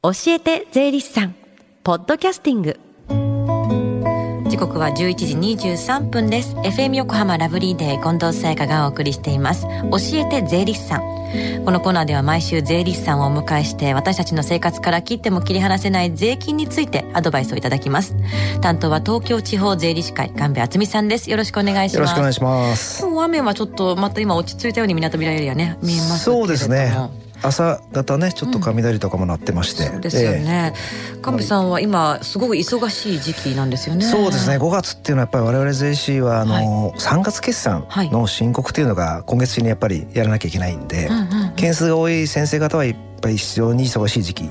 教えて税理士さん。ポッドキャスティング。時刻は11時23分です。FM 横浜ラブリーデー近藤沙耶香がお送りしています。教えて税理士さん。このコーナーでは毎週税理士さんをお迎えして私たちの生活から切っても切り離せない税金についてアドバイスをいただきます。担当は東京地方税理士会神戸敦美さんです。よろしくお願いします。よろしくお願いします。雨はちょっとまた今落ち着いたように港未来エリアね見えますそうですね朝方ねちょっと雷とかも鳴ってまして、うん、そうですよね、えー、神戸さんは今すごく忙しい時期なんですよね。そうですね5月っていうのはやっぱり我々税理はあの、はい、3月決算の申告っていうのが今月中にやっぱりやらなきゃいけないんで、件数が多い先生方はいっぱい非常に忙しい時期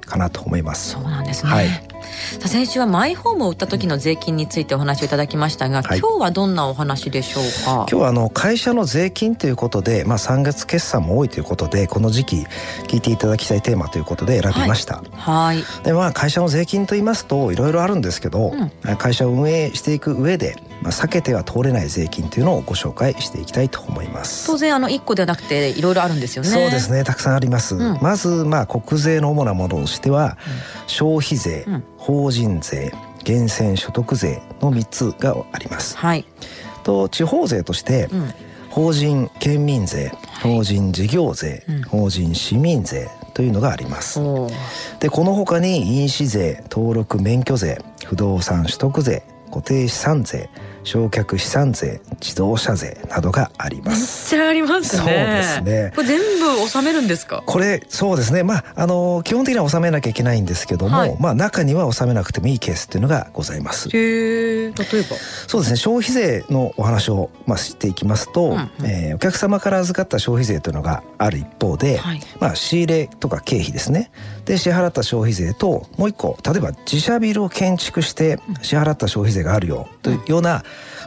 かなと思います。そうなんですね、はいさあ先週はマイホームを売った時の税金についてお話をいただきましたが、はい、今日はどんなお話でしょうか？今日はあの会社の税金ということで、まあ、3月決算も多いということでこの時期聞いていただきたいテーマということで選びました、はい、でまあ会社の税金と言いますといろいろあるんですけど、うん、会社を運営していく上でまあ、避けては通れない税金というのをご紹介していきたいと思います。当然あの1個ではなくていろいろあるんですよね。そうですね。たくさんあります、うん、まずまあ国税の主なものとしては、消費税、うん、法人税源泉所得税の3つがあります。はい、と地方税として、うん、法人県民税法人事業税、はい、法人市民税というのがあります。でこの他に印紙税登録免許税不動産取得税固定資産税焼却資産税自動車税などがあります。めっちゃありますね。そうですね。これ全部納めるんですか？これそうですね。まああの基本的には納めなきゃいけないんですけども、はい、まあ中には納めなくてもいいケースっていうのがございます。へえ例えば？そうですね。消費税のお話をまあしていきますと、うんうん、えー、お客様から預かった消費税というのがある一方で、はい、まあ仕入れとか経費ですね。で支払った消費税ともう一個例えば自社ビルを建築して支払った消費税があるよというような、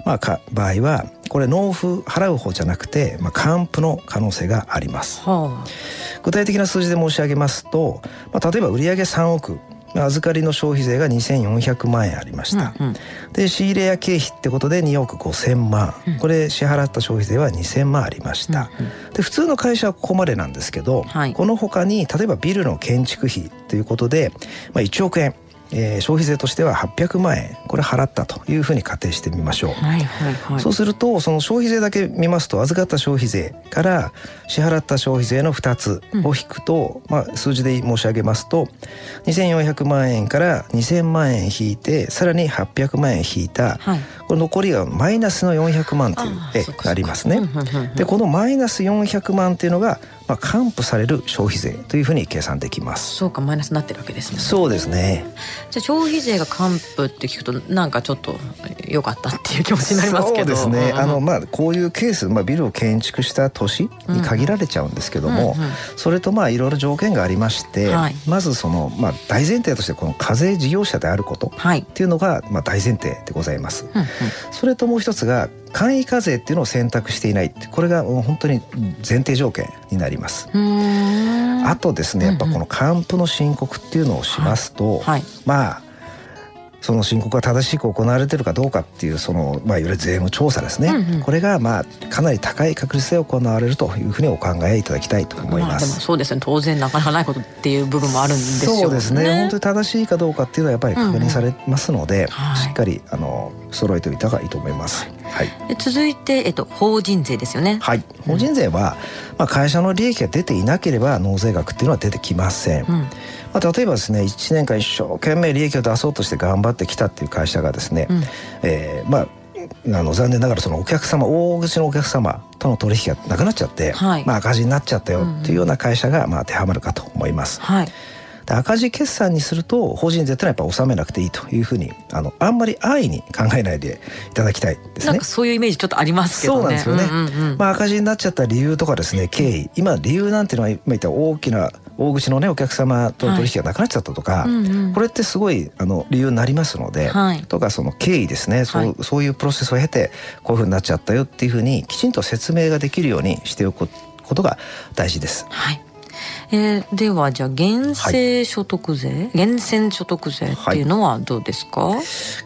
まあ、か場合はこれ納付払う方じゃなくて、まあ、還付の可能性があります、はあ、具体的な数字で申し上げますと、まあ、例えば売上3億預かりの消費税が2400万円ありました、うんうん、で仕入れや経費ってことで2億5000万、うん、これ支払った消費税は2000万ありました、うんうん、で普通の会社はここまでなんですけど、はい、この他に例えばビルの建築費ということで、まあ、1億円えー、消費税としては800万円。これ払ったというふうに仮定してみましょう、はいはいはい、そうするとその消費税だけ見ますと預かった消費税から支払った消費税の2つを引くと、うん、まあ、数字で申し上げますと2400万円から2000万円引いてさらに800万円引いた、はい、これ残りがマイナスの400万というでなりますね。でこのマイナス400万っていうのがまあ、還付される消費税というふうに計算できます。そうかマイナスになってるわけですね。そうですね。じゃあ消費税が還付って聞くとなんかちょっと良かったっていう気持ちになりますけど。そうですね、あのまあこういうケース、まあ、ビルを建築した年に限られちゃうんですけども、それとまあいろいろ条件がありまして、はい、まずそのまあ大前提としてこの課税事業者であることっていうのがまあ大前提でございます、うんうん、それともう一つが簡易課税っていうのを選択していないこれが本当に前提条件になります。あとですねやっぱこの還付の申告っていうのをしますと、はいはい、まあその申告が正しく行われてるかどうかっていうその、まあ、いわゆる税務調査ですね、うんうん、これが、まあ、かなり高い確率で行われるというふうにお考えいただきたいと思います。まあ、そうですね。当然なかなかないことっていう部分もあるんですよね。そうですね。本当に正しいかどうかっていうのはやっぱり確認されますので、うんうん。はい、しっかりあの揃えておいた方がいいと思います。はい、続いて、えっと、法人税ですよね。はい。法人税は、まあ、会社の利益が出ていなければ納税額っていうのは出てきません。うん。まあ、例えばですね1年間一生懸命利益を出そうとして頑張ってきたっていう会社がですね、うん、えー、まああの残念ながらそのお客様大口のお客様との取引がなくなっちゃって、はい、まあ、赤字になっちゃったよっていうような会社がまあ当てはまるかと思います。はい赤字決算にすると法人税ってのはやっぱ納めなくていいというふうにあのあんまり安易に考えないでいただきたいですね。なんかそういうイメージちょっとありますけどね。そうなんですよね。うんうんうん、まあ赤字になっちゃった理由とかですね経緯今理由なんていうのは今言った大きな大口のねお客様との取引がなくなっちゃったとか、はいうんうん、これってすごいあの理由になりますので、はい、とかその経緯ですねそうはい、そういうプロセスを経てこういうふうになっちゃったよっていうふうにきちんと説明ができるようにしておくことが大事です。はいえー、ではじゃあ減税所得税、はい、源泉所得税っていうのはどうですか、はい、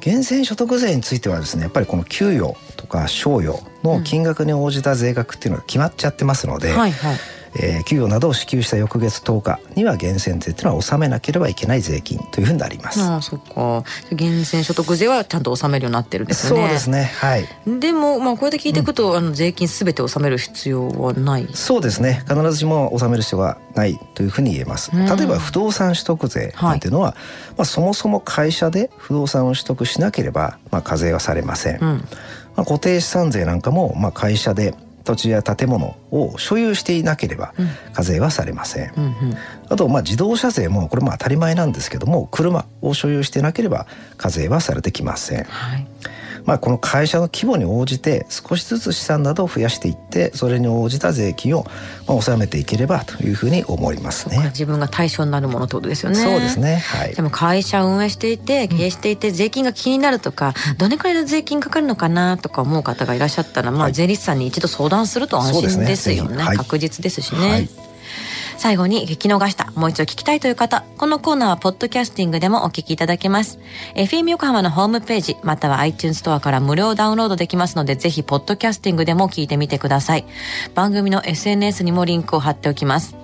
源泉所得税についてはですねやっぱりこの給与とか賞与の金額に応じた税額っていうのが決まっちゃってますので、うんはいはいえー、給与などを支給した翌月10日には源泉税っていうのは納めなければいけない税金というふうになります。ああそっか。源泉所得税はちゃんと納めるようになってるんですね。そうですね。はい。でも、まあ、これで聞いていくと、うん、あの税金すべて納める必要はない。そうですね。必ずしも納める必要はないというふうに言えます。例えば不動産取得税なんていうのは、はい、まあ、そもそも会社で不動産を取得しなければ、まあ、課税はされません。うん、まあ、固定資産税なんかも、まあ、会社で土地や建物を所有していなければ課税はされません、うんうん、あとまあ自動車税もこれも当たり前なんですけども車を所有してなければ課税はされてきません、はいまあ、この会社の規模に応じて少しずつ資産などを増やしていってそれに応じた税金をまあ納めていければというふうに思いますね。自分が対象になるものってことですよね。そうですね。はい。でも会社を運営していて経営していて税金が気になるとか、うん、どれくらいの税金かかるのかなとか思う方がいらっしゃったら、まあ、税理士さんに一度相談すると安心ですよね。ねはい、確実ですしね。はい最後に聞き逃もう一度聞きたいという方、このコーナーはポッドキャスティングでもお聞きいただけます。FM 横浜のホームページ、または iTunes ストアから無料ダウンロードできますので、ぜひポッドキャスティングでも聞いてみてください。番組の SNS にもリンクを貼っておきます。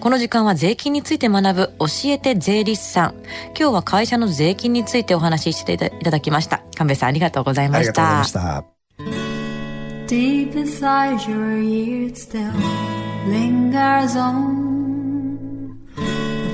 この時間は税金について学ぶ教えて税理士さん。今日は会社の税金についてお話ししていただきました。神戸さんありがとうございました。ありがとうございました。Deep inside your ears still lingers on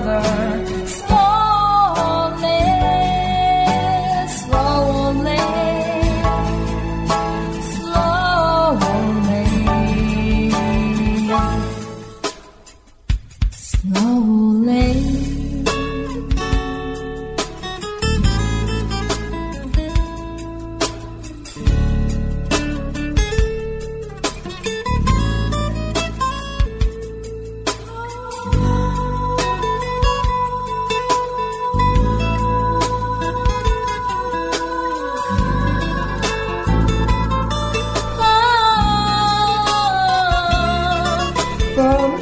another from